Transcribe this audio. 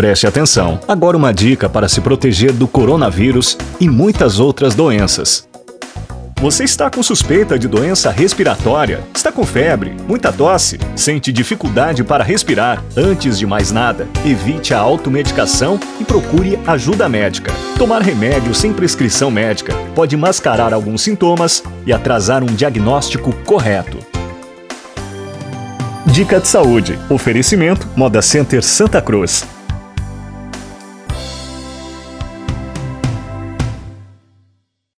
Preste atenção. Agora uma dica para se proteger do coronavírus e muitas outras doenças. Você está com suspeita de doença respiratória? Está com febre, muita tosse? Sente dificuldade para respirar? Antes de mais nada, evite a automedicação e procure ajuda médica. Tomar remédio sem prescrição médica pode mascarar alguns sintomas e atrasar um diagnóstico correto. Dica de saúde. Oferecimento Moda Center Santa Cruz.